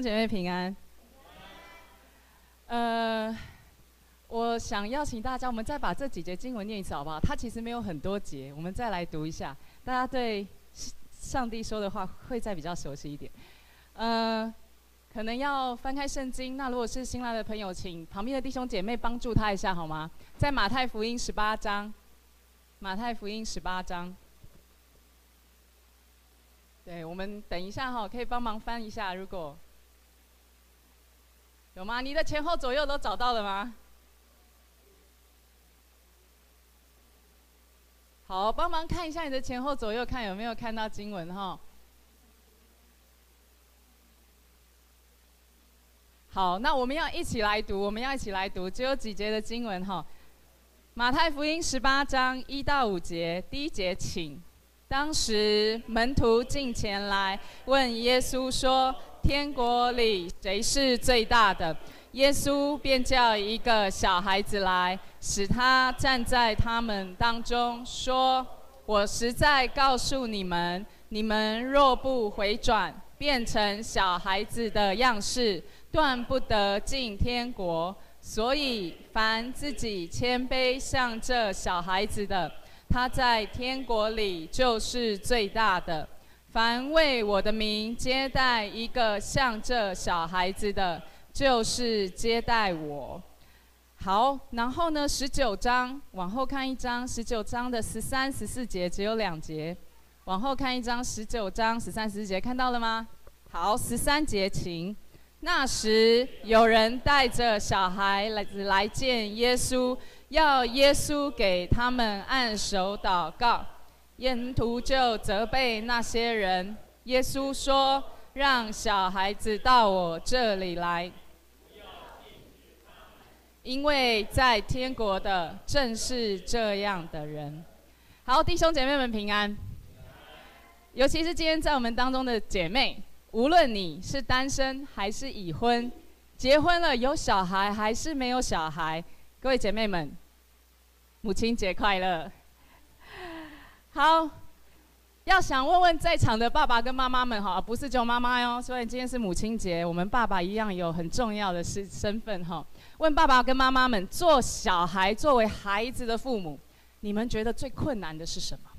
姐妹平安。呃，我想邀请大家，我们再把这几节经文念一次，好不好？它其实没有很多节，我们再来读一下，大家对上帝说的话会再比较熟悉一点。呃，可能要翻开圣经。那如果是新来的朋友，请旁边的弟兄姐妹帮助他一下，好吗？在马太福音十八章，马太福音十八章。对，我们等一下哈，可以帮忙翻一下。如果有吗？你的前后左右都找到了吗？好，帮忙看一下你的前后左右，看有没有看到经文哈。好，那我们要一起来读，我们要一起来读，只有几节的经文哈。马太福音十八章一到五节，第一节请。当时门徒进前来问耶稣说：“天国里谁是最大的？”耶稣便叫一个小孩子来，使他站在他们当中，说：“我实在告诉你们，你们若不回转，变成小孩子的样式，断不得进天国。所以，凡自己谦卑像这小孩子的，”他在天国里就是最大的。凡为我的名接待一个像这小孩子的，就是接待我。好，然后呢，十九章往后看一章，十九章的十三、十四节只有两节。往后看一章，十九章十三、十四节看到了吗？好，十三节请。那时有人带着小孩来来见耶稣。要耶稣给他们按手祷告，沿途就责备那些人。耶稣说：“让小孩子到我这里来，因为在天国的正是这样的人。”好，弟兄姐妹们平安。尤其是今天在我们当中的姐妹，无论你是单身还是已婚，结婚了有小孩还是没有小孩。各位姐妹们，母亲节快乐！好，要想问问在场的爸爸跟妈妈们哈，不是只有妈妈哟。所以今天是母亲节，我们爸爸一样有很重要的身身份哈。问爸爸跟妈妈们，做小孩作为孩子的父母，你们觉得最困难的是什么？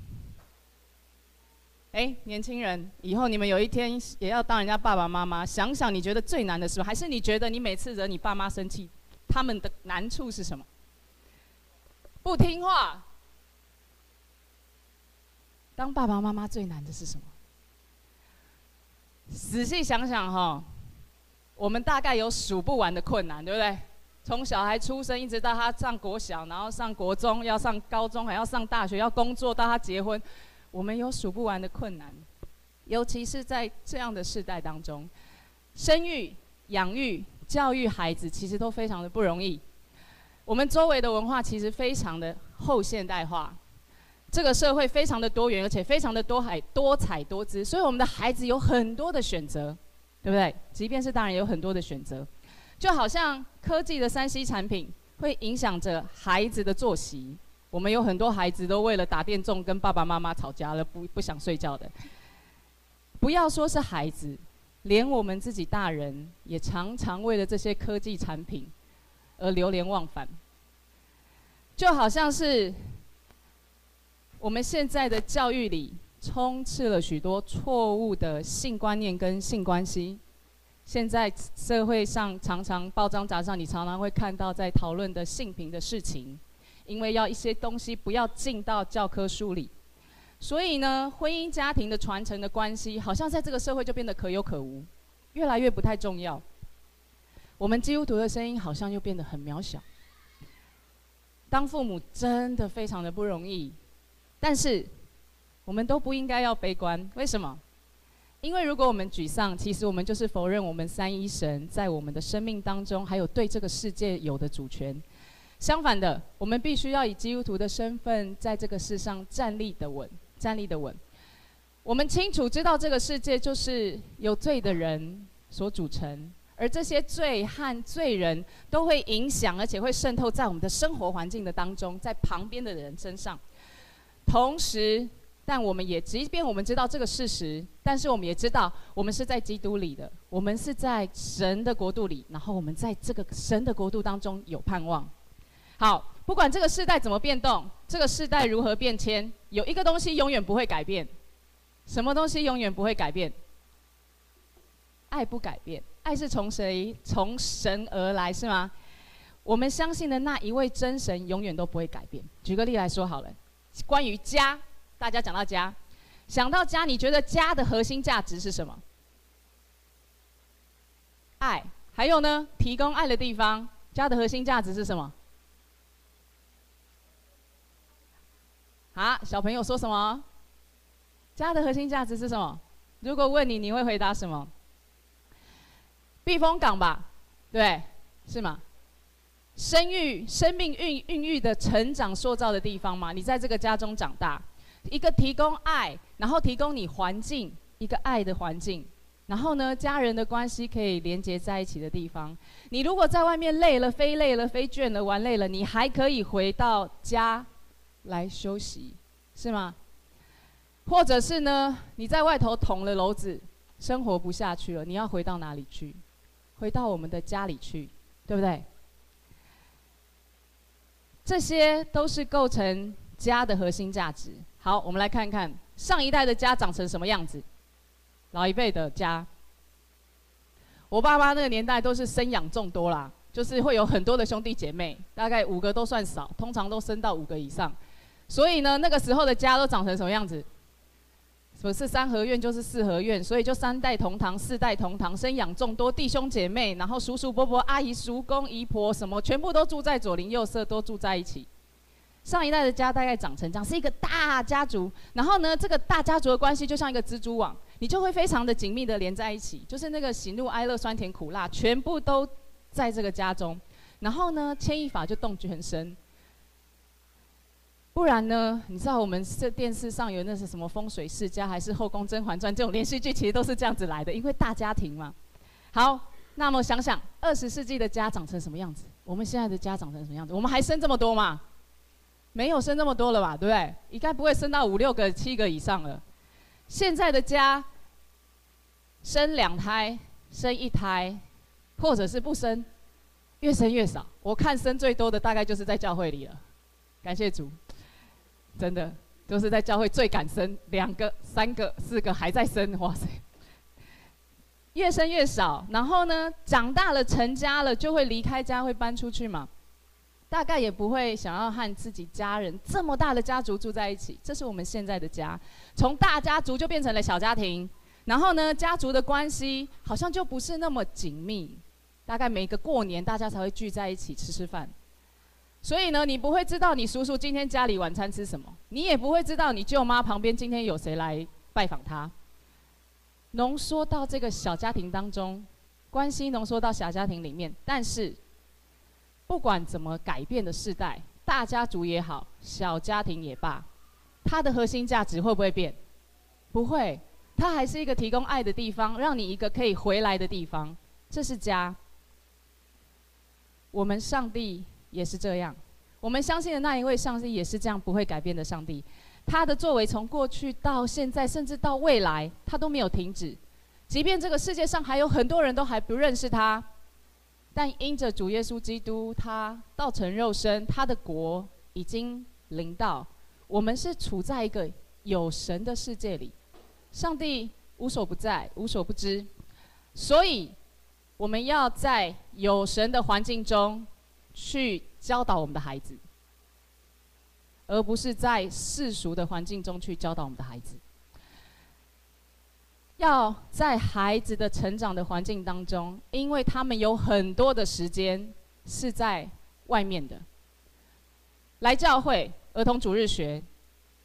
哎，年轻人，以后你们有一天也要当人家爸爸妈妈，想想你觉得最难的是什么？还是你觉得你每次惹你爸妈生气？他们的难处是什么？不听话。当爸爸妈妈最难的是什么？仔细想想哈，我们大概有数不完的困难，对不对？从小孩出生一直到他上国小，然后上国中，要上高中，还要上大学，要工作，到他结婚，我们有数不完的困难。尤其是在这样的世代当中，生育、养育。教育孩子其实都非常的不容易。我们周围的文化其实非常的后现代化，这个社会非常的多元，而且非常的多海多彩多姿，所以我们的孩子有很多的选择，对不对？即便是大人也有很多的选择，就好像科技的三 C 产品会影响着孩子的作息。我们有很多孩子都为了打电动跟爸爸妈妈吵架了，不不想睡觉的。不要说是孩子。连我们自己大人也常常为了这些科技产品而流连忘返，就好像是我们现在的教育里充斥了许多错误的性观念跟性关系。现在社会上常常报章杂志上，你常常会看到在讨论的性平的事情，因为要一些东西不要进到教科书里。所以呢，婚姻家庭的传承的关系，好像在这个社会就变得可有可无，越来越不太重要。我们基督徒的声音好像又变得很渺小。当父母真的非常的不容易，但是我们都不应该要悲观。为什么？因为如果我们沮丧，其实我们就是否认我们三一神在我们的生命当中，还有对这个世界有的主权。相反的，我们必须要以基督徒的身份，在这个世上站立得稳。站立得稳。我们清楚知道，这个世界就是有罪的人所组成，而这些罪和罪人都会影响，而且会渗透在我们的生活环境的当中，在旁边的人身上。同时，但我们也即便我们知道这个事实，但是我们也知道我们是在基督里的，我们是在神的国度里，然后我们在这个神的国度当中有盼望。好，不管这个世代怎么变动，这个世代如何变迁，有一个东西永远不会改变。什么东西永远不会改变？爱不改变，爱是从谁？从神而来，是吗？我们相信的那一位真神永远都不会改变。举个例来说好了，关于家，大家讲到家，想到家，你觉得家的核心价值是什么？爱，还有呢？提供爱的地方，家的核心价值是什么？啊，小朋友说什么？家的核心价值是什么？如果问你，你会回答什么？避风港吧，对，是吗？生育、生命孕孕育的成长、塑造的地方嘛。你在这个家中长大，一个提供爱，然后提供你环境，一个爱的环境，然后呢，家人的关系可以连接在一起的地方。你如果在外面累了、飞累了、飞倦了、玩累了，你还可以回到家来休息，是吗？或者是呢，你在外头捅了篓子，生活不下去了，你要回到哪里去？回到我们的家里去，对不对？这些都是构成家的核心价值。好，我们来看看上一代的家长成什么样子。老一辈的家，我爸妈那个年代都是生养众多啦，就是会有很多的兄弟姐妹，大概五个都算少，通常都生到五个以上。所以呢，那个时候的家都长成什么样子？不是三合院就是四合院，所以就三代同堂、四代同堂，生养众多，弟兄姐妹，然后叔叔伯伯、阿姨、叔公、姨婆什么，全部都住在左邻右舍，都住在一起。上一代的家大概长成这样，是一个大家族。然后呢，这个大家族的关系就像一个蜘蛛网，你就会非常的紧密的连在一起，就是那个喜怒哀乐、酸甜苦辣，全部都在这个家中。然后呢，牵一发就动全身。不然呢？你知道我们这电视上有那是什么风水世家，还是后宫甄嬛传这种连续剧，其实都是这样子来的，因为大家庭嘛。好，那么想想二十世纪的家长成什么样子？我们现在的家长成什么样子？我们还生这么多吗？没有生这么多了吧？对不对？应该不会生到五六个、七个以上了。现在的家生两胎、生一胎，或者是不生，越生越少。我看生最多的大概就是在教会里了。感谢主。真的都、就是在教会最敢生，两个、三个、四个还在生，哇塞！越生越少，然后呢，长大了成家了就会离开家，会搬出去嘛。大概也不会想要和自己家人这么大的家族住在一起。这是我们现在的家，从大家族就变成了小家庭。然后呢，家族的关系好像就不是那么紧密。大概每个过年大家才会聚在一起吃吃饭。所以呢，你不会知道你叔叔今天家里晚餐吃什么，你也不会知道你舅妈旁边今天有谁来拜访他。浓缩到这个小家庭当中，关系浓缩到小家庭里面。但是，不管怎么改变的世代，大家族也好，小家庭也罢，它的核心价值会不会变？不会，它还是一个提供爱的地方，让你一个可以回来的地方。这是家。我们上帝。也是这样，我们相信的那一位上帝也是这样不会改变的上帝，他的作为从过去到现在，甚至到未来，他都没有停止。即便这个世界上还有很多人都还不认识他，但因着主耶稣基督，他道成肉身，他的国已经临到。我们是处在一个有神的世界里，上帝无所不在，无所不知，所以我们要在有神的环境中。去教导我们的孩子，而不是在世俗的环境中去教导我们的孩子。要在孩子的成长的环境当中，因为他们有很多的时间是在外面的。来教会儿童主日学，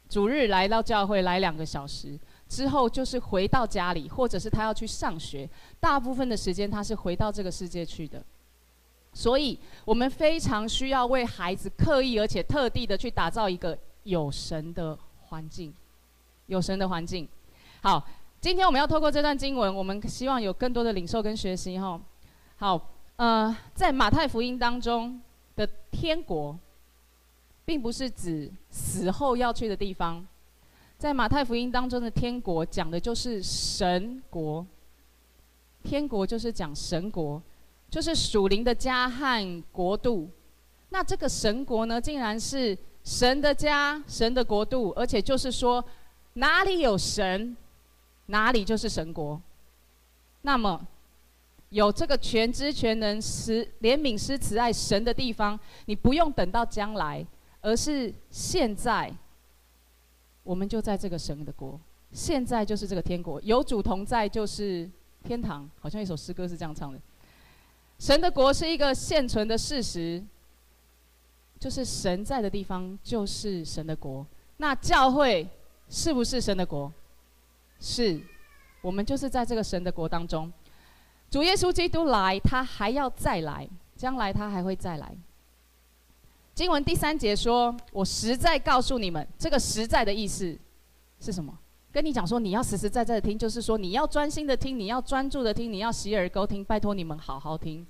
主日来到教会来两个小时之后，就是回到家里，或者是他要去上学，大部分的时间他是回到这个世界去的。所以，我们非常需要为孩子刻意而且特地的去打造一个有神的环境，有神的环境。好，今天我们要透过这段经文，我们希望有更多的领受跟学习哈。好，呃，在马太福音当中的天国，并不是指死后要去的地方，在马太福音当中的天国讲的就是神国，天国就是讲神国，就是属灵的家和国度。那这个神国呢，竟然是神的家、神的国度，而且就是说，哪里有神，哪里就是神国。那么，有这个全知全能、慈怜悯施慈爱神的地方，你不用等到将来，而是现在。我们就在这个神的国，现在就是这个天国，有主同在就是天堂。好像一首诗歌是这样唱的。神的国是一个现存的事实，就是神在的地方就是神的国。那教会是不是神的国？是，我们就是在这个神的国当中。主耶稣基督来，他还要再来，将来他还会再来。经文第三节说：“我实在告诉你们，这个实在的意思是什么？跟你讲说，你要实实在在的听，就是说你要专心的听，你要专注的听，你要洗耳恭听。拜托你们好好听。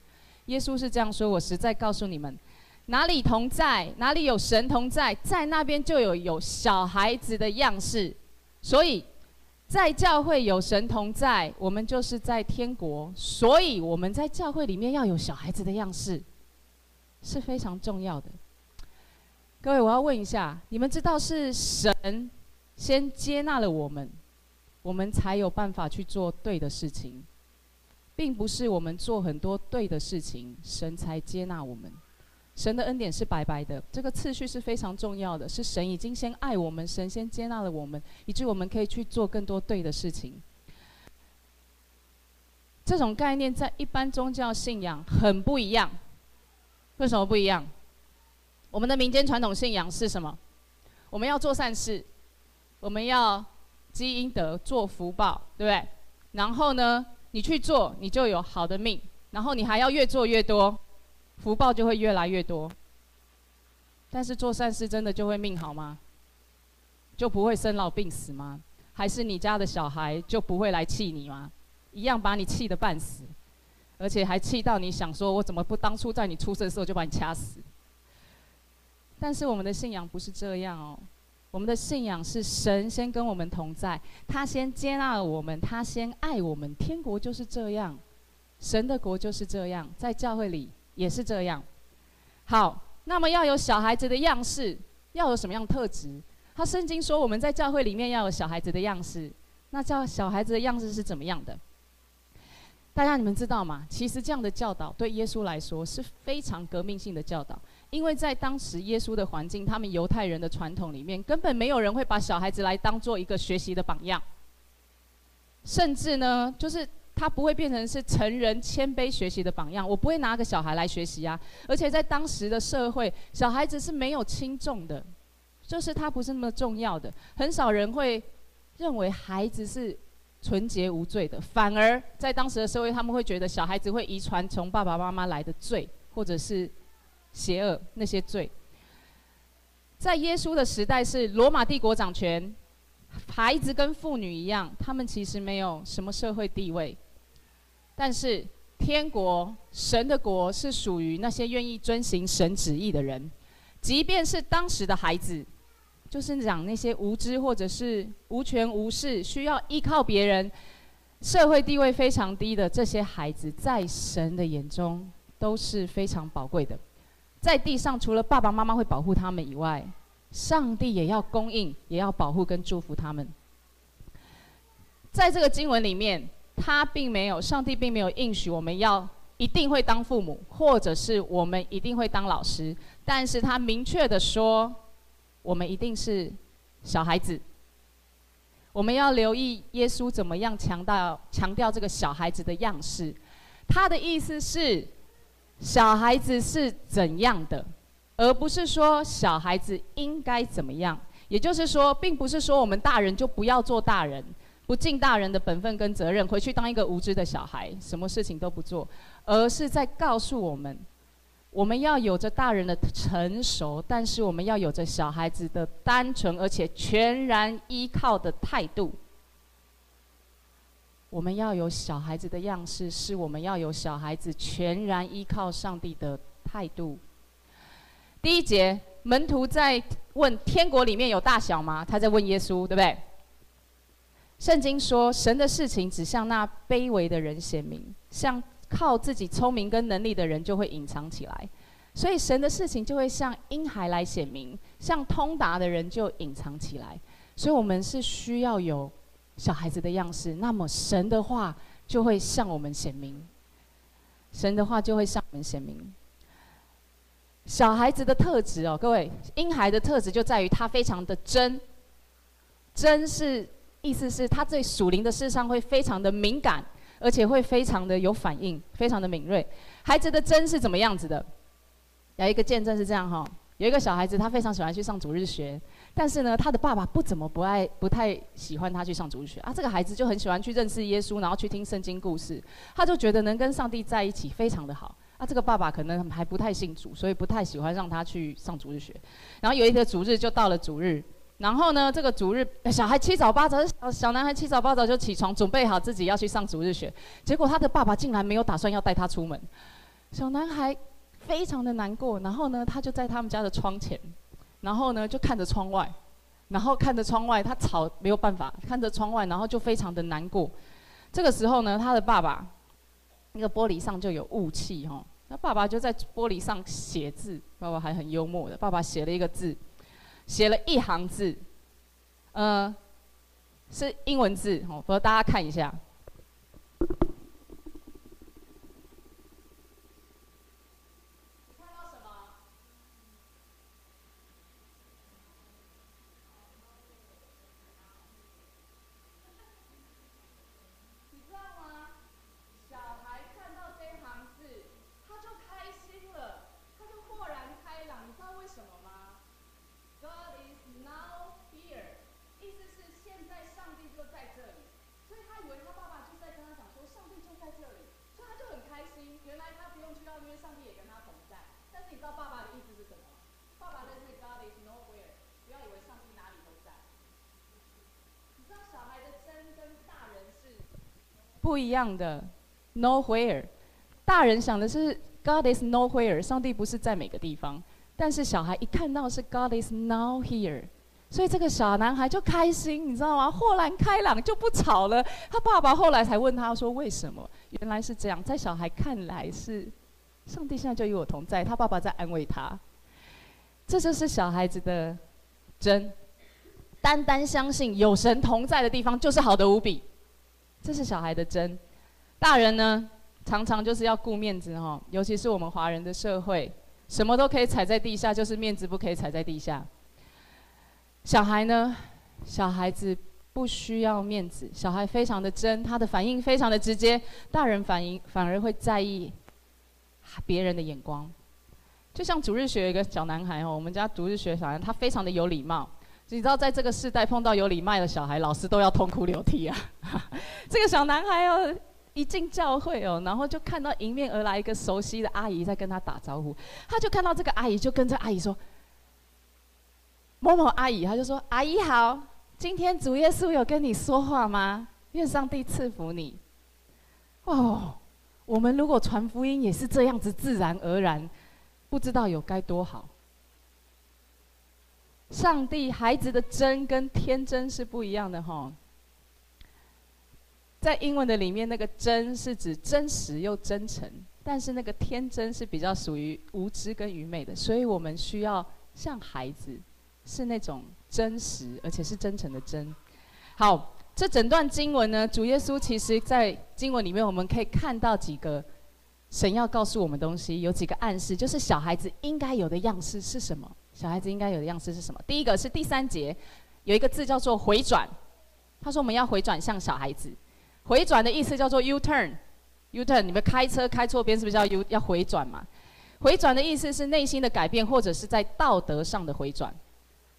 耶稣是这样说：我实在告诉你们，哪里同在，哪里有神同在，在那边就有有小孩子的样式。所以，在教会有神同在，我们就是在天国。所以我们在教会里面要有小孩子的样式，是非常重要的。”各位，我要问一下，你们知道是神先接纳了我们，我们才有办法去做对的事情，并不是我们做很多对的事情，神才接纳我们。神的恩典是白白的，这个次序是非常重要的，是神已经先爱我们，神先接纳了我们，以致我们可以去做更多对的事情。这种概念在一般宗教信仰很不一样，为什么不一样？我们的民间传统信仰是什么？我们要做善事，我们要积阴德、做福报，对不对？然后呢，你去做，你就有好的命，然后你还要越做越多，福报就会越来越多。但是做善事真的就会命好吗？就不会生老病死吗？还是你家的小孩就不会来气你吗？一样把你气得半死，而且还气到你想说：我怎么不当初在你出生的时候就把你掐死？但是我们的信仰不是这样哦，我们的信仰是神先跟我们同在，他先接纳了我们，他先爱我们。天国就是这样，神的国就是这样，在教会里也是这样。好，那么要有小孩子的样式，要有什么样的特质？他圣经说我们在教会里面要有小孩子的样式，那叫小孩子的样式是怎么样的？大家你们知道吗？其实这样的教导对耶稣来说是非常革命性的教导。因为在当时耶稣的环境，他们犹太人的传统里面，根本没有人会把小孩子来当做一个学习的榜样，甚至呢，就是他不会变成是成人谦卑学习的榜样。我不会拿个小孩来学习啊，而且在当时的社会，小孩子是没有轻重的，就是他不是那么重要的，很少人会认为孩子是纯洁无罪的，反而在当时的社会，他们会觉得小孩子会遗传从爸爸妈妈来的罪，或者是。邪恶那些罪，在耶稣的时代是罗马帝国掌权，孩子跟妇女一样，他们其实没有什么社会地位。但是天国神的国是属于那些愿意遵行神旨意的人，即便是当时的孩子，就是讲那些无知或者是无权无势、需要依靠别人、社会地位非常低的这些孩子，在神的眼中都是非常宝贵的。在地上，除了爸爸妈妈会保护他们以外，上帝也要供应，也要保护跟祝福他们。在这个经文里面，他并没有，上帝并没有应许我们要一定会当父母，或者是我们一定会当老师，但是他明确的说，我们一定是小孩子。我们要留意耶稣怎么样强调强调这个小孩子的样式，他的意思是。小孩子是怎样的，而不是说小孩子应该怎么样。也就是说，并不是说我们大人就不要做大人，不尽大人的本分跟责任，回去当一个无知的小孩，什么事情都不做，而是在告诉我们，我们要有着大人的成熟，但是我们要有着小孩子的单纯，而且全然依靠的态度。我们要有小孩子的样式，是我们要有小孩子全然依靠上帝的态度。第一节，门徒在问天国里面有大小吗？他在问耶稣，对不对？圣经说，神的事情只向那卑微的人显明，向靠自己聪明跟能力的人就会隐藏起来。所以神的事情就会向婴孩来显明，向通达的人就隐藏起来。所以我们是需要有小孩子的样式，那么神的话就会向我们显明。神的话就会向我们显明。小孩子的特质哦，各位，婴孩的特质就在于他非常的真，真是。意思是，他对属灵的事上会非常的敏感，而且会非常的有反应，非常的敏锐。孩子的真是怎么样子的？有一个见证是这样哈，有一个小孩子，他非常喜欢去上主日学，但是呢，他的爸爸不怎么不爱，不太喜欢他去上主日学啊。这个孩子就很喜欢去认识耶稣，然后去听圣经故事，他就觉得能跟上帝在一起非常的好啊。这个爸爸可能还不太信主，所以不太喜欢让他去上主日学。然后有一天主日就到了主日。然后呢，这个主日，小孩七早八早，小小男孩七早八早就起床，准备好自己要去上主日学。结果他的爸爸竟然没有打算要带他出门，小男孩非常的难过。然后呢，他就在他们家的窗前，然后呢就看着窗外，然后看着窗外，他吵没有办法，看着窗外，然后就非常的难过。这个时候呢，他的爸爸那个玻璃上就有雾气哈，那爸爸就在玻璃上写字，爸爸还很幽默的，爸爸写了一个字。写了一行字，呃，是英文字，哦，不过大家看一下。不一样的，nowhere。大人想的是 God is nowhere，上帝不是在每个地方。但是小孩一看到是 God is now here，所以这个小男孩就开心，你知道吗？豁然开朗，就不吵了。他爸爸后来才问他说：“为什么？”原来是这样，在小孩看来是上帝现在就与我同在，他爸爸在安慰他。这就是小孩子的真，单单相信有神同在的地方就是好的无比。这是小孩的真，大人呢，常常就是要顾面子哈，尤其是我们华人的社会，什么都可以踩在地下，就是面子不可以踩在地下。小孩呢，小孩子不需要面子，小孩非常的真，他的反应非常的直接，大人反应反而会在意别人的眼光。就像主日学有一个小男孩哦，我们家主日学小孩，他非常的有礼貌。你知道，在这个世代碰到有礼貌的小孩，老师都要痛哭流涕啊！这个小男孩哦，一进教会哦，然后就看到迎面而来一个熟悉的阿姨在跟他打招呼，他就看到这个阿姨，就跟这阿姨说：“某某阿姨。”他就说：“阿姨好，今天主耶稣有跟你说话吗？愿上帝赐福你。”哦，我们如果传福音也是这样子自然而然，不知道有该多好。上帝孩子的真跟天真是不一样的哈，在英文的里面，那个真是指真实又真诚，但是那个天真是比较属于无知跟愚昧的，所以我们需要像孩子，是那种真实而且是真诚的真。好，这整段经文呢，主耶稣其实在经文里面我们可以看到几个神要告诉我们东西，有几个暗示，就是小孩子应该有的样式是什么。小孩子应该有的样式是什么？第一个是第三节，有一个字叫做回转。他说我们要回转向小孩子。回转的意思叫做 U turn。U turn，你们开车开错边是不是叫 U 要回转嘛？回转的意思是内心的改变，或者是在道德上的回转。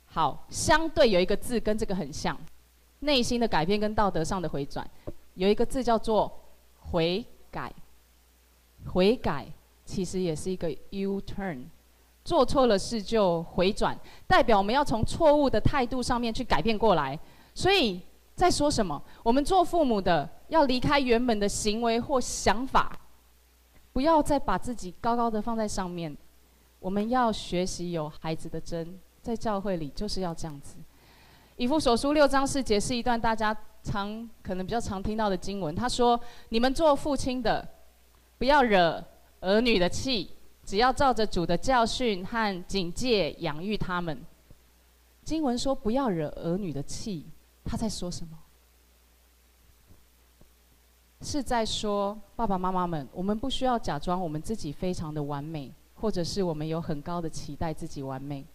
好，相对有一个字跟这个很像，内心的改变跟道德上的回转，有一个字叫做悔改。悔改其实也是一个 U turn。做错了事就回转，代表我们要从错误的态度上面去改变过来。所以在说什么？我们做父母的要离开原本的行为或想法，不要再把自己高高的放在上面。我们要学习有孩子的真，在教会里就是要这样子。以弗所书六章四节是一段大家常可能比较常听到的经文。他说：“你们做父亲的，不要惹儿女的气，只要照着主的教训和警戒养育他们。”经文说：“不要惹儿女的气。”他在说什么？是在说爸爸妈妈们，我们不需要假装我们自己非常的完美，或者是我们有很高的期待自己完美，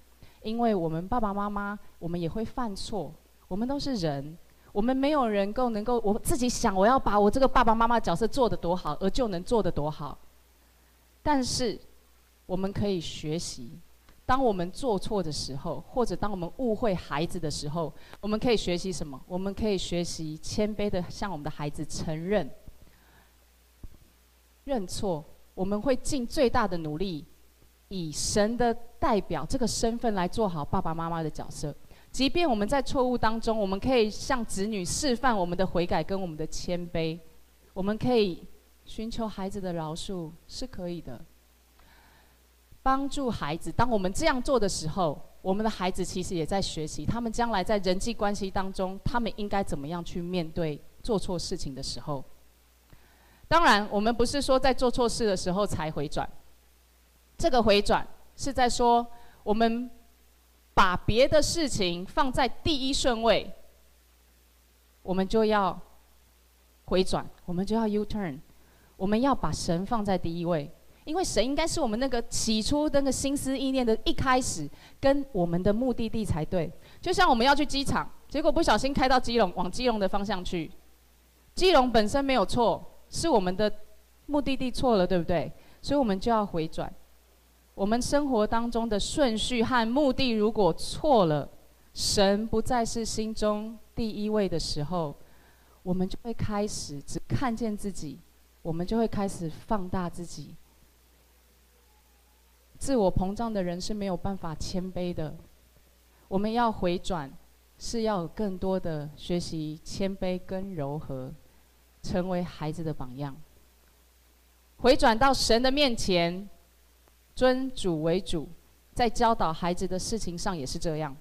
因为我们爸爸妈妈，我们也会犯错，我们都是人，我们没有人够能够我自己想我要把我这个爸爸妈妈角色做得多好，而就能做得多好。但是我们可以学习。当我们做错的时候，或者当我们误会孩子的时候，我们可以学习什么？我们可以学习谦卑的向我们的孩子承认、认错。我们会尽最大的努力，以神的代表这个身份来做好爸爸妈妈的角色。即便我们在错误当中，我们可以向子女示范我们的悔改跟我们的谦卑。我们可以寻求孩子的饶恕，是可以的。帮助孩子，当我们这样做的时候，我们的孩子其实也在学习。他们将来在人际关系当中，他们应该怎么样去面对做错事情的时候？当然，我们不是说在做错事的时候才回转。这个回转是在说，我们把别的事情放在第一顺位，我们就要回转，我们就要 U turn，我们要把神放在第一位。因为神应该是我们那个起初那个心思意念的一开始，跟我们的目的地才对。就像我们要去机场，结果不小心开到基隆，往基隆的方向去。基隆本身没有错，是我们的目的地错了，对不对？所以我们就要回转。我们生活当中的顺序和目的如果错了，神不再是心中第一位的时候，我们就会开始只看见自己，我们就会开始放大自己。自我膨胀的人是没有办法谦卑的。我们要回转，是要有更多的学习谦卑跟柔和，成为孩子的榜样。回转到神的面前，尊主为主，在教导孩子的事情上也是这样。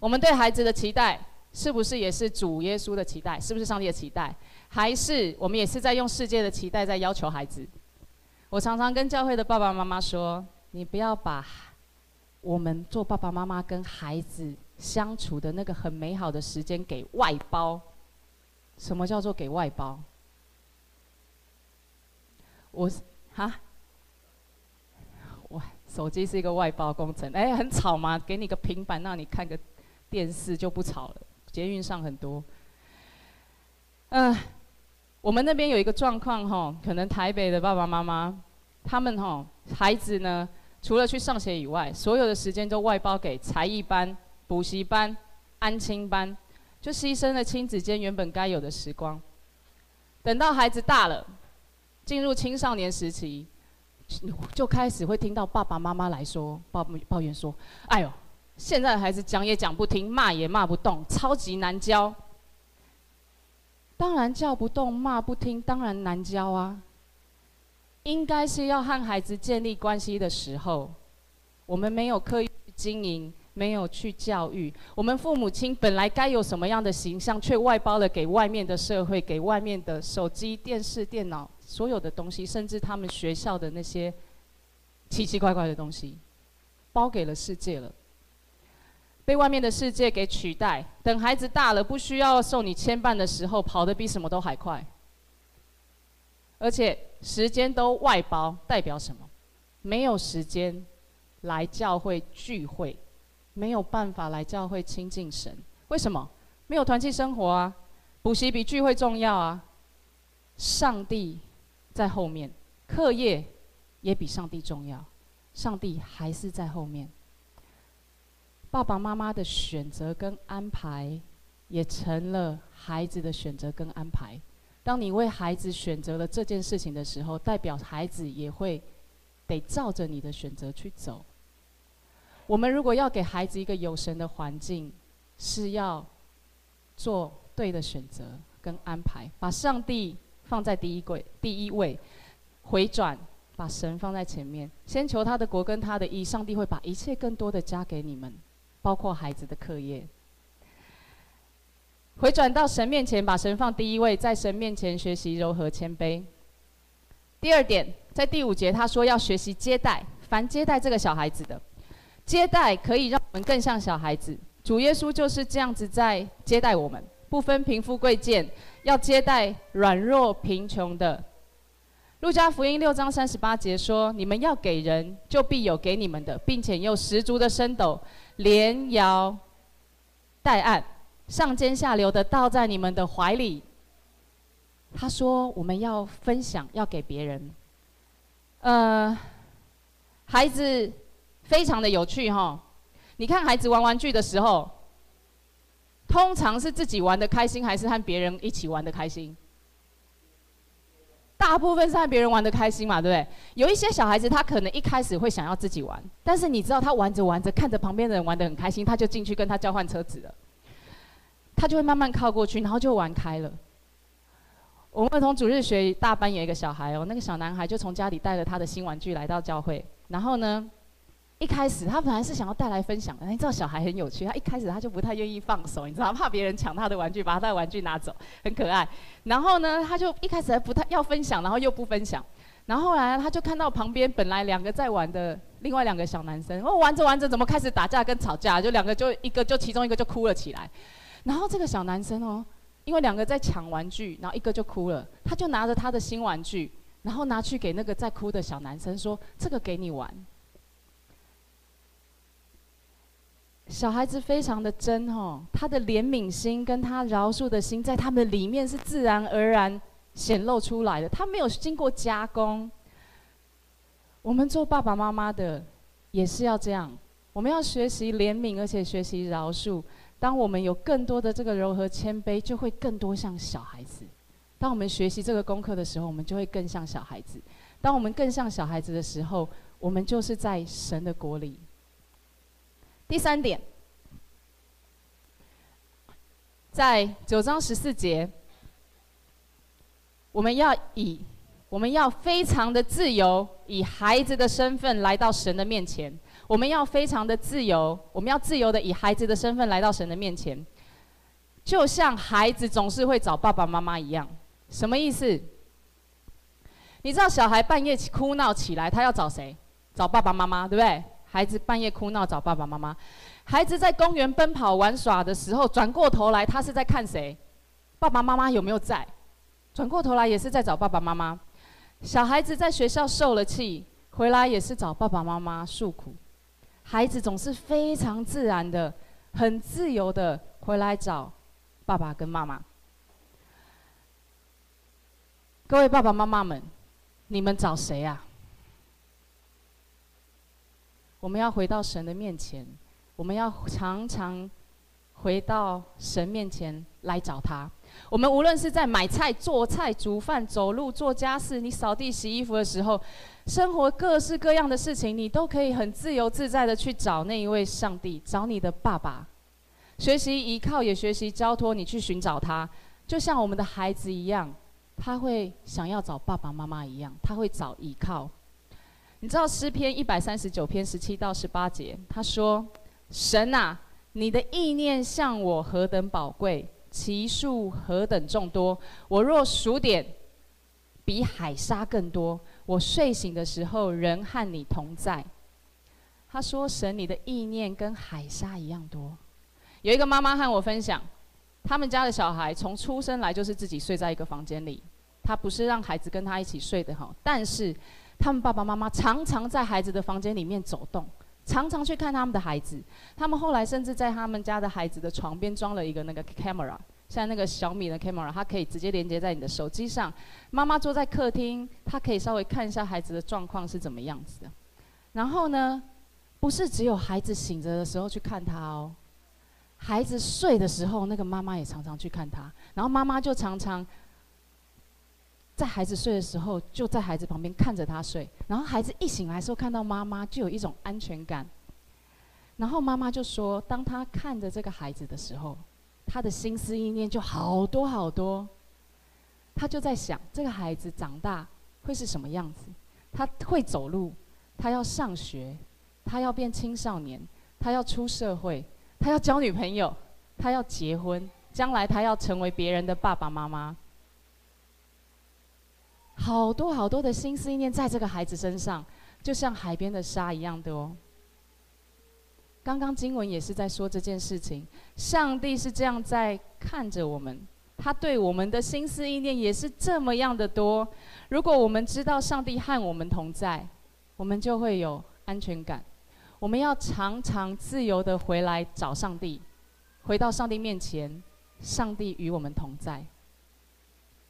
我们对孩子的期待，是不是也是主耶稣的期待？是不是上帝的期待？还是我们也是在用世界的期待在要求孩子？我常常跟教会的爸爸妈妈说：“你不要把我们做爸爸妈妈跟孩子相处的那个很美好的时间给外包。什么叫做给外包？我哈，我手机是一个外包工程。哎，很吵吗？给你个平板让你看个电视就不吵了。捷运上很多，嗯。”我们那边有一个状况哈，可能台北的爸爸妈妈，他们哈孩子呢，除了去上学以外，所有的时间都外包给才艺班、补习班、安亲班，就牺牲了亲子间原本该有的时光。等到孩子大了，进入青少年时期，就开始会听到爸爸妈妈来说抱抱怨说：“哎呦，现在的孩子讲也讲不听，骂也骂不动，超级难教。”当然叫不动，骂不听，当然难教啊。应该是要和孩子建立关系的时候，我们没有刻意经营，没有去教育。我们父母亲本来该有什么样的形象，却外包了给外面的社会，给外面的手机、电视、电脑所有的东西，甚至他们学校的那些奇奇怪怪的东西，包给了世界了。被外面的世界给取代。等孩子大了，不需要受你牵绊的时候，跑得比什么都还快。而且时间都外包，代表什么？没有时间来教会聚会，没有办法来教会亲近神。为什么？没有团契生活啊！补习比聚会重要啊！上帝在后面，课业也比上帝重要。上帝还是在后面。爸爸妈妈的选择跟安排，也成了孩子的选择跟安排。当你为孩子选择了这件事情的时候，代表孩子也会得照着你的选择去走。我们如果要给孩子一个有神的环境，是要做对的选择跟安排，把上帝放在第一位，第一位，回转把神放在前面，先求他的国跟他的义，上帝会把一切更多的加给你们，包括孩子的课业。回转到神面前，把神放第一位，在神面前学习柔和谦卑。第二点，在第五节他说要学习接待，凡接待这个小孩子的，接待可以让我们更像小孩子。主耶稣就是这样子在接待我们，不分贫富贵贱，要接待软弱贫穷的。路加福音六章三十八节说：“你们要给人，就必有给你们的，并且用十足的升斗，连摇带按，上尖下流的倒在你们的怀里。”他说：“我们要分享，要给别人。”呃，孩子非常的有趣哈。你看孩子玩玩具的时候，通常是自己玩得开心，还是和别人一起玩得开心？大部分是和别人玩的开心嘛，对不对？有一些小孩子，他可能一开始会想要自己玩，但是你知道，他玩着玩着，看着旁边的人玩得很开心，他就进去跟他交换车子了。他就会慢慢靠过去，然后就玩开了。我们儿童主日学大班有一个小孩哦，那个小男孩就从家里带了他的新玩具来到教会，然后呢，一开始他本来是想要带来分享的，你知道小孩很有趣，他一开始他就不太愿意放手，你知道，怕别人抢他的玩具，把他的玩具拿走，很可爱。然后呢，他就一开始还不太要分享，然后又不分享。然后后来他就看到旁边本来两个在玩的另外两个小男生，哦，玩着玩着怎么开始打架跟吵架，就两个就一个就其中一个就哭了起来。然后这个小男生哦，因为两个在抢玩具，然后一个就哭了，他就拿着他的新玩具，然后拿去给那个在哭的小男生说：“这个给你玩。”小孩子非常的真哦，他的怜悯心跟他饶恕的心，在他们里面是自然而然显露出来的，他没有经过加工。我们做爸爸妈妈的也是要这样，我们要学习怜悯，而且学习饶恕。当我们有更多的这个柔和谦卑，就会更多像小孩子。当我们学习这个功课的时候，我们就会更像小孩子。当我们更像小孩子的时候，我们就是在神的国里。第三点，在九章十四节，我们要以我们要非常的自由，以孩子的身份来到神的面前。我们要非常的自由，我们要自由的以孩子的身份来到神的面前，就像孩子总是会找爸爸妈妈一样。什么意思？你知道小孩半夜哭闹起来，他要找谁？找爸爸妈妈，对不对？孩子半夜哭闹找爸爸妈妈，孩子在公园奔跑玩耍的时候，转过头来，他是在看谁？爸爸妈妈有没有在？转过头来也是在找爸爸妈妈。小孩子在学校受了气，回来也是找爸爸妈妈诉苦。孩子总是非常自然的、很自由的回来找爸爸跟妈妈。各位爸爸妈妈们，你们找谁啊？我们要回到神的面前，我们要常常回到神面前来找他。我们无论是在买菜、做菜、煮饭、走路、做家事，你扫地、洗衣服的时候，生活各式各样的事情，你都可以很自由自在的去找那一位上帝，找你的爸爸，学习依靠，也学习交托，你去寻找他，就像我们的孩子一样，他会想要找爸爸妈妈一样，他会找依靠。你知道诗篇一百三十九篇十七到十八节，他说：“神啊，你的意念向我何等宝贵，其数何等众多。我若数点，比海沙更多。我睡醒的时候，仍和你同在。”他说：“神，你的意念跟海沙一样多。”有一个妈妈和我分享，他们家的小孩从出生来就是自己睡在一个房间里，他不是让孩子跟他一起睡的哈，但是。他们爸爸妈妈常常在孩子的房间里面走动，常常去看他们的孩子。他们后来甚至在他们家的孩子的床边装了一个那个 camera，像那个小米的 camera，它可以直接连接在你的手机上。妈妈坐在客厅，她可以稍微看一下孩子的状况是怎么样子的。然后呢，不是只有孩子醒着的时候去看他哦，孩子睡的时候，那个妈妈也常常去看他。然后妈妈就常常。在孩子睡的时候，就在孩子旁边看着他睡。然后孩子一醒来的时候，看到妈妈，就有一种安全感。然后妈妈就说：“当他看着这个孩子的时候，他的心思意念就好多好多。他就在想，这个孩子长大会是什么样子？他会走路，他要上学，他要变青少年，他要出社会，他要交女朋友，他要结婚，将来他要成为别人的爸爸妈妈。好多好多的心思意念在这个孩子身上，就像海边的沙一样的哦。刚刚经文也是在说这件事情，上帝是这样在看着我们，他对我们的心思意念也是这么样的多。如果我们知道上帝和我们同在，我们就会有安全感。我们要常常自由地回来找上帝，回到上帝面前，上帝与我们同在。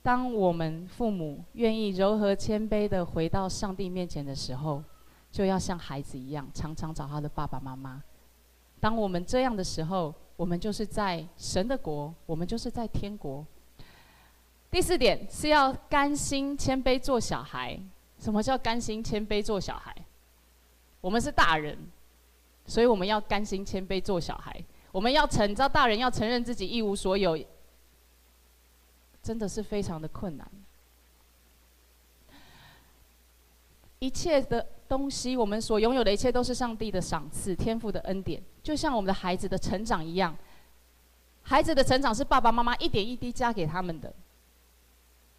当我们父母愿意柔和谦卑地回到上帝面前的时候，就要像孩子一样，常常找他的爸爸妈妈。当我们这样的时候，我们就是在神的国，我们就是在天国。第四点是要甘心谦卑做小孩。什么叫甘心谦卑做小孩？我们是大人，所以我们要甘心谦卑做小孩。我们要承，你知道大人要承认自己一无所有。真的是非常的困难。一切的东西，我们所拥有的一切，都是上帝的赏赐、天赋的恩典，就像我们的孩子的成长一样。孩子的成长是爸爸妈妈一点一滴加给他们的。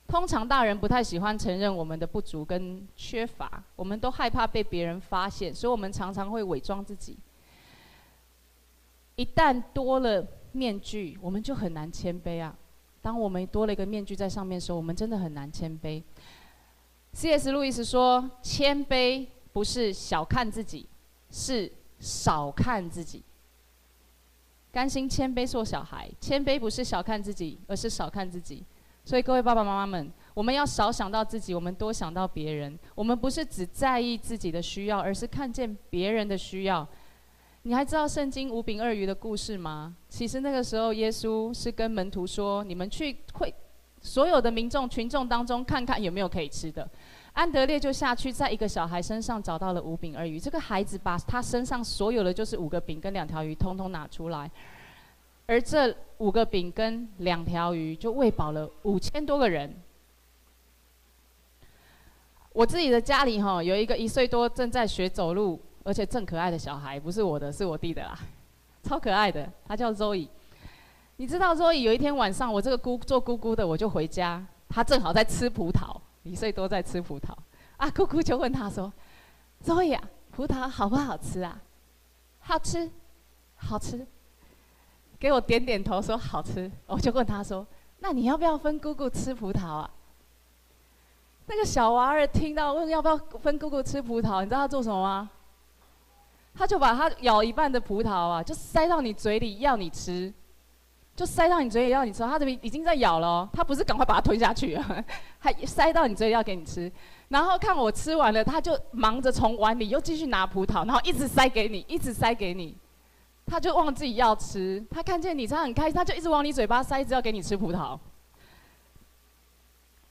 通常大人不太喜欢承认我们的不足跟缺乏，我们都害怕被别人发现，所以我们常常会伪装自己。一旦多了面具，我们就很难谦卑啊。当我们多了一个面具在上面的时候，我们真的很难谦卑。C.S. 路易斯说：“谦卑不是小看自己，是少看自己。甘心谦卑做小孩，谦卑不是小看自己，而是少看自己。所以各位爸爸妈妈们，我们要少想到自己，我们多想到别人。我们不是只在意自己的需要，而是看见别人的需要。”你还知道圣经五饼二鱼的故事吗？其实那个时候，耶稣是跟门徒说：“你们去会所有的民众群众当中看看有没有可以吃的。”安德烈就下去，在一个小孩身上找到了五饼二鱼。这个孩子把他身上所有的就是五个饼跟两条鱼，通通拿出来，而这五个饼跟两条鱼就喂饱了五千多个人。我自己的家里哈，有一个一岁多正在学走路。而且正可爱的小孩，不是我的，是我弟的啦，超可爱的，他叫 Zoe。你知道 Zoe 有一天晚上，我这个姑做姑姑的，我就回家，他正好在吃葡萄，一岁多在吃葡萄，啊，姑姑就问他说：“Zoe 啊，葡萄好不好吃啊？”“好吃，好吃。”给我点点头说好吃，我就问他说：“那你要不要分姑姑吃葡萄啊？”那个小娃儿听到问要不要分姑姑吃葡萄，你知道他做什么吗？他就把他咬一半的葡萄啊，就塞到你嘴里要你吃，就塞到你嘴里要你吃。他这边已经在咬了，他不是赶快把它吞下去，还塞到你嘴里要给你吃。然后看我吃完了，他就忙着从碗里又继续拿葡萄，然后一直塞给你，一直塞给你。他就忘记要吃，他看见你他很开心，他就一直往你嘴巴塞，一直要给你吃葡萄。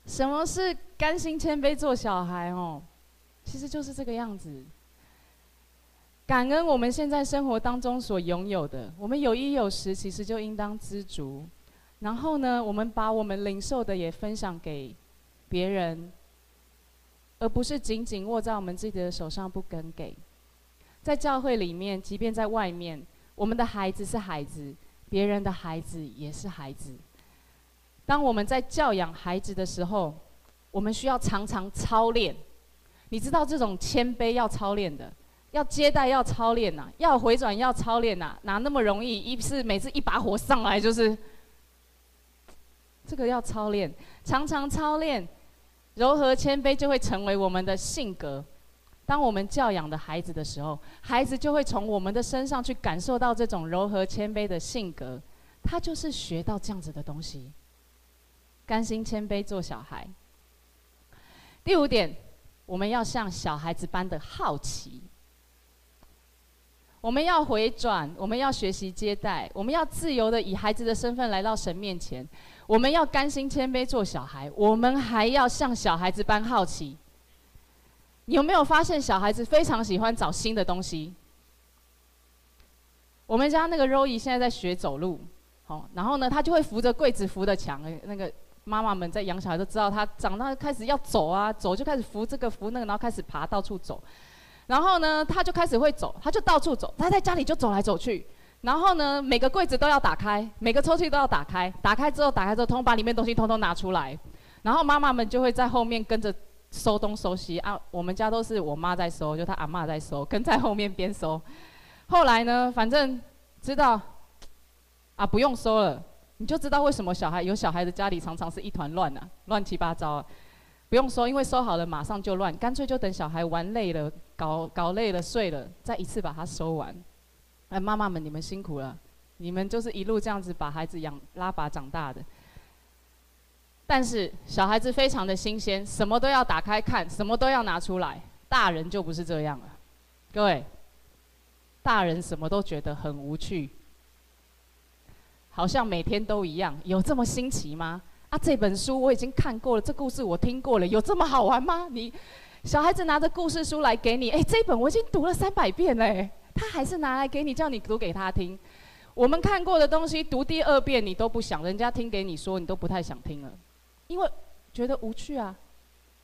什么是甘心谦卑做小孩哦？其实就是这个样子。感恩我们现在生活当中所拥有的，我们有衣有食，其实就应当知足。然后呢，我们把我们领受的也分享给别人，而不是紧紧握在我们自己的手上不肯给。在教会里面，即便在外面，我们的孩子是孩子，别人的孩子也是孩子。当我们在教养孩子的时候，我们需要常常操练。你知道这种谦卑要操练的。要接待要操练呐、要回转要操练呐、哪那么容易？一是每次一把火上来就是，这个要操练，常常操练，柔和谦卑就会成为我们的性格。当我们教养的孩子的时候，孩子就会从我们的身上去感受到这种柔和谦卑的性格，他就是学到这样子的东西。甘心谦卑做小孩。第五点，我们要像小孩子般的好奇。我们要回转，我们要学习接待，我们要自由的以孩子的身份来到神面前，我们要甘心谦卑做小孩，我们还要像小孩子般好奇。你有没有发现小孩子非常喜欢找新的东西？我们家那个 Roy 现在在学走路，好，然后呢，他就会扶着柜子扶着墙，那个妈妈们在养小孩都知道，他长大开始要走啊，走就开始扶这个扶那个，然后开始爬到处走。然后呢，他就开始会走，他就到处走，他在家里就走来走去。然后呢，每个柜子都要打开，每个抽屉都要打开，打开之后，打开之后，通把里面东西通通拿出来。然后妈妈们就会在后面跟着收东收西啊。我们家都是我妈在收，就他阿嬷在收，跟在后面边收。后来呢，反正知道啊，不用收了，你就知道为什么小孩有小孩的家里常常是一团乱啊，乱七八糟啊。不用收，因为收好了马上就乱，干脆就等小孩玩累了、搞搞累了、睡了，再一次把它收完。哎，妈妈们，你们辛苦了，你们就是一路这样子把孩子养拉拔长大的。但是小孩子非常的新鲜，什么都要打开看，什么都要拿出来。大人就不是这样了，各位，大人什么都觉得很无趣，好像每天都一样，有这么新奇吗？啊，这本书我已经看过了，这故事我听过了，有这么好玩吗？你小孩子拿着故事书来给你，哎，这本我已经读了三百遍了，他还是拿来给你，叫你读给他听。我们看过的东西，读第二遍你都不想，人家听给你说，你都不太想听了，因为觉得无趣啊。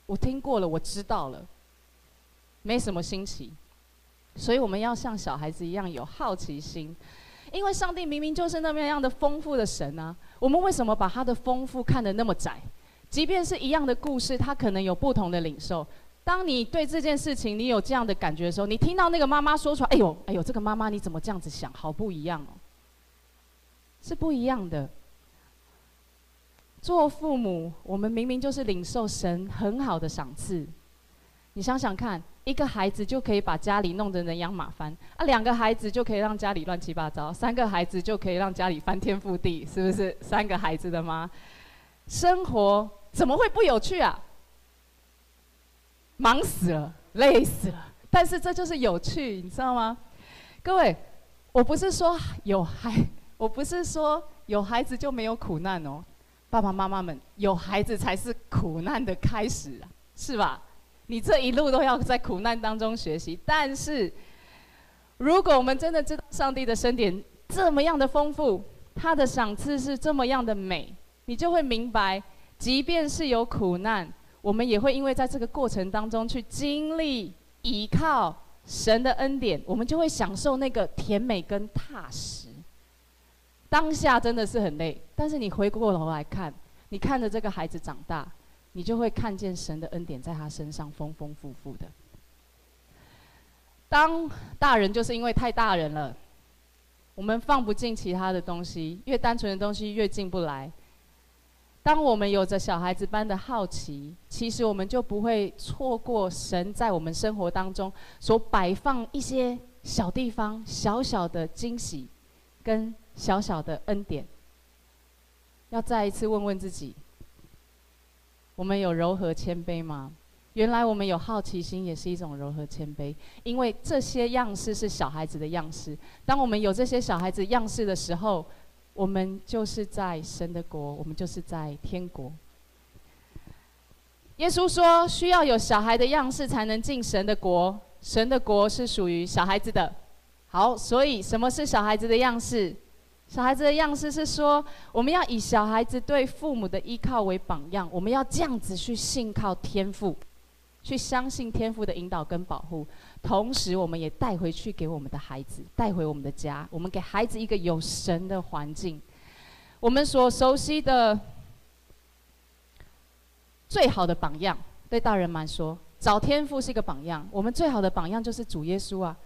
我听过了，我知道了，没什么新奇。所以我们要像小孩子一样有好奇心。因为上帝明明就是那么样的丰富的神啊，我们为什么把他的丰富看得那么窄？即便是一样的故事，他可能有不同的领受。当你对这件事情你有这样的感觉的时候，你听到那个妈妈说出来：“哎呦，哎呦，这个妈妈你怎么这样子想？好不一样哦，是不一样的。”做父母，我们明明就是领受神很好的赏赐。你想想看。一个孩子就可以把家里弄得人仰马翻啊，两个孩子就可以让家里乱七八糟，三个孩子就可以让家里翻天覆地，是不是？三个孩子的妈，生活怎么会不有趣啊？忙死了，累死了，但是这就是有趣，你知道吗？各位，我不是说有孩，我不是说有孩子就没有苦难哦，爸爸妈妈们，有孩子才是苦难的开始啊，是吧？你这一路都要在苦难当中学习，但是，如果我们真的知道上帝的恩典这么样的丰富，他的赏赐是这么样的美，你就会明白，即便是有苦难，我们也会因为在这个过程当中去经历依靠神的恩典，我们就会享受那个甜美跟踏实。当下真的是很累，但是你回过头来看，你看着这个孩子长大。你就会看见神的恩典在他身上丰丰富富的。当大人就是因为太大人了，我们放不进其他的东西，越单纯的东西越进不来。当我们有着小孩子般的好奇，其实我们就不会错过神在我们生活当中所摆放一些小地方、小小的惊喜跟小小的恩典。要再一次问问自己。我们有柔和谦卑吗？原来我们有好奇心，也是一种柔和谦卑。因为这些样式是小孩子的样式。当我们有这些小孩子样式的时候，我们就是在神的国，我们就是在天国。耶稣说，需要有小孩的样式才能进神的国。神的国是属于小孩子的。好，所以什么是小孩子的样式？小孩子的样式是说，我们要以小孩子对父母的依靠为榜样，我们要这样子去信靠天赋，去相信天赋的引导跟保护，同时我们也带回去给我们的孩子，带回我们的家，我们给孩子一个有神的环境。我们所熟悉的最好的榜样，对大人们说，找天赋是一个榜样，我们最好的榜样就是主耶稣啊。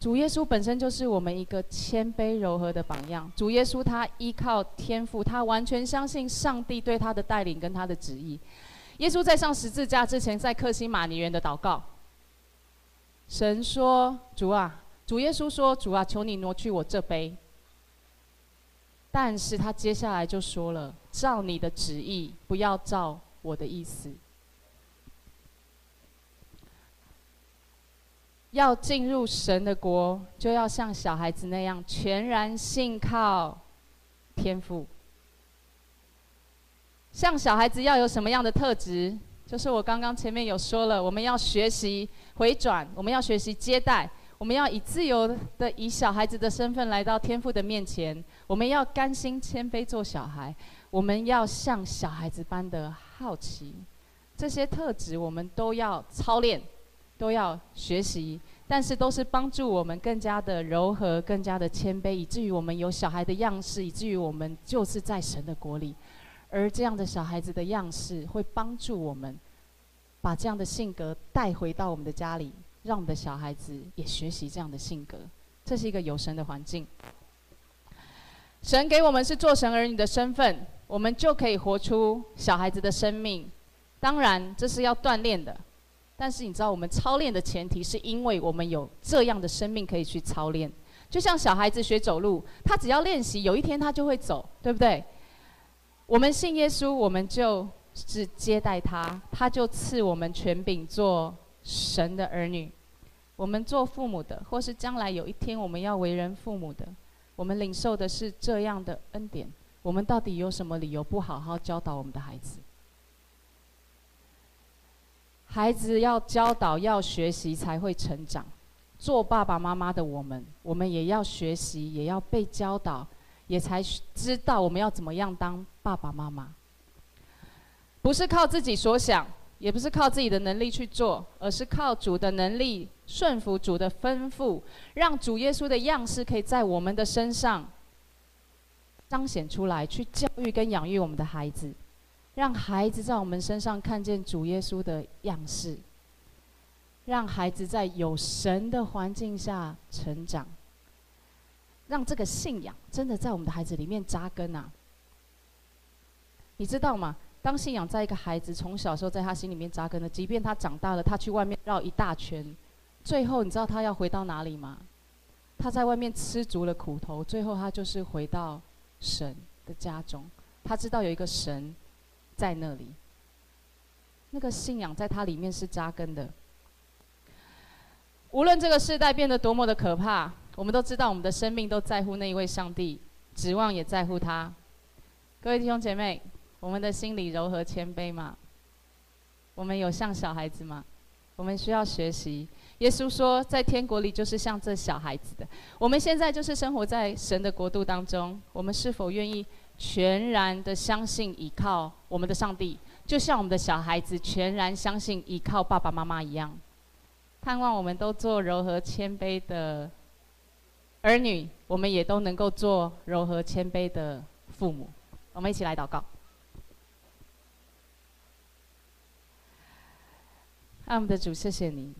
主耶稣本身就是我们一个谦卑柔和的榜样。主耶稣他依靠天父，他完全相信上帝对他的带领跟他的旨意。耶稣在上十字架之前，在克西马尼园的祷告，神说：“主啊，主耶稣说，主啊，求你挪去我这杯。”但是他接下来就说了：“照你的旨意，不要照我的意思。”要进入神的国，就要像小孩子那样全然信靠天父。像小孩子要有什么样的特质？就是我刚刚前面有说了，我们要学习回转，我们要学习接待，我们要以自由的以小孩子的身份来到天父的面前，我们要甘心谦卑做小孩，我们要像小孩子般的好奇，这些特质我们都要操练，都要学习，但是都是帮助我们更加的柔和，更加的谦卑，以至于我们有小孩的样式，以至于我们就是在神的国里，而这样的小孩子的样式会帮助我们把这样的性格带回到我们的家里。让我们的小孩子也学习这样的性格，这是一个有神的环境。神给我们是做神儿女的身份，我们就可以活出小孩子的生命。当然，这是要锻炼的。但是你知道，我们操练的前提是因为我们有这样的生命可以去操练。就像小孩子学走路，他只要练习，有一天他就会走，对不对？我们信耶稣，我们就是接待他，他就赐我们权柄做。神的儿女，我们做父母的，或是将来有一天我们要为人父母的，我们领受的是这样的恩典。我们到底有什么理由不好好教导我们的孩子？孩子要教导、要学习才会成长。做爸爸妈妈的我们，我们也要学习，也要被教导，也才知道我们要怎么样当爸爸妈妈。不是靠自己所想。也不是靠自己的能力去做，而是靠主的能力，顺服主的吩咐，让主耶稣的样式可以在我们的身上彰显出来，去教育跟养育我们的孩子，让孩子在我们身上看见主耶稣的样式，让孩子在有神的环境下成长，让这个信仰真的在我们的孩子里面扎根啊！你知道吗？当信仰在一个孩子从小时候在他心里面扎根的，即便他长大了，他去外面绕一大圈，最后你知道他要回到哪里吗？他在外面吃足了苦头，最后他就是回到神的家中。他知道有一个神在那里，那个信仰在他里面是扎根的。无论这个世代变得多么的可怕，我们都知道我们的生命都在乎那一位上帝，指望也在乎他。各位弟兄姐妹。我们的心里柔和谦卑吗？我们有像小孩子吗？我们需要学习。耶稣说，在天国里就是像这小孩子的。我们现在就是生活在神的国度当中。我们是否愿意全然的相信依靠我们的上帝，就像我们的小孩子全然相信依靠爸爸妈妈一样？盼望我们都做柔和谦卑的儿女，我们也都能够做柔和谦卑的父母。我们一起来祷告。爱我们的主，谢谢你，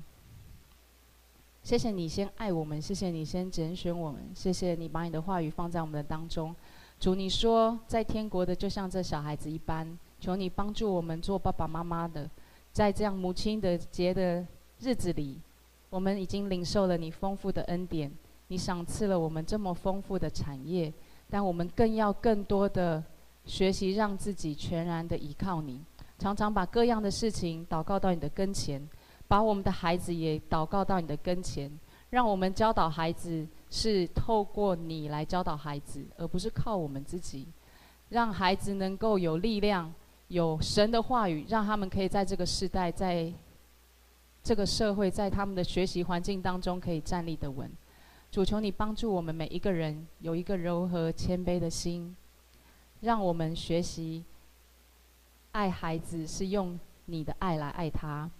谢谢你先爱我们，谢谢你先拣选我们，谢谢你把你的话语放在我们的当中。主，你说在天国的就像这小孩子一般，求你帮助我们做爸爸妈妈的，在这样母亲的节的日子里，我们已经领受了你丰富的恩典，你赏赐了我们这么丰富的产业，但我们更要更多的学习，让自己全然的依靠你。常常把各样的事情祷告到你的跟前，把我们的孩子也祷告到你的跟前，让我们教导孩子是透过你来教导孩子，而不是靠我们自己。让孩子能够有力量，有神的话语，让他们可以在这个时代，在这个社会，在他们的学习环境当中可以站立得稳。主求你帮助我们每一个人有一个柔和谦卑的心，让我们学习。爱孩子是用你的爱来爱他，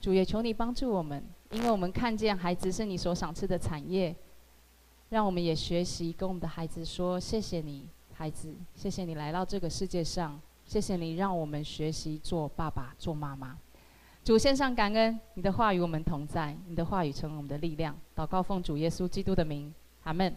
主也求你帮助我们，因为我们看见孩子是你所赏赐的产业，让我们也学习跟我们的孩子说：谢谢你，孩子，谢谢你来到这个世界上，谢谢你让我们学习做爸爸、做妈妈。主献上感恩，你的话与我们同在，你的话语成为我们的力量。祷告奉主耶稣基督的名，阿门。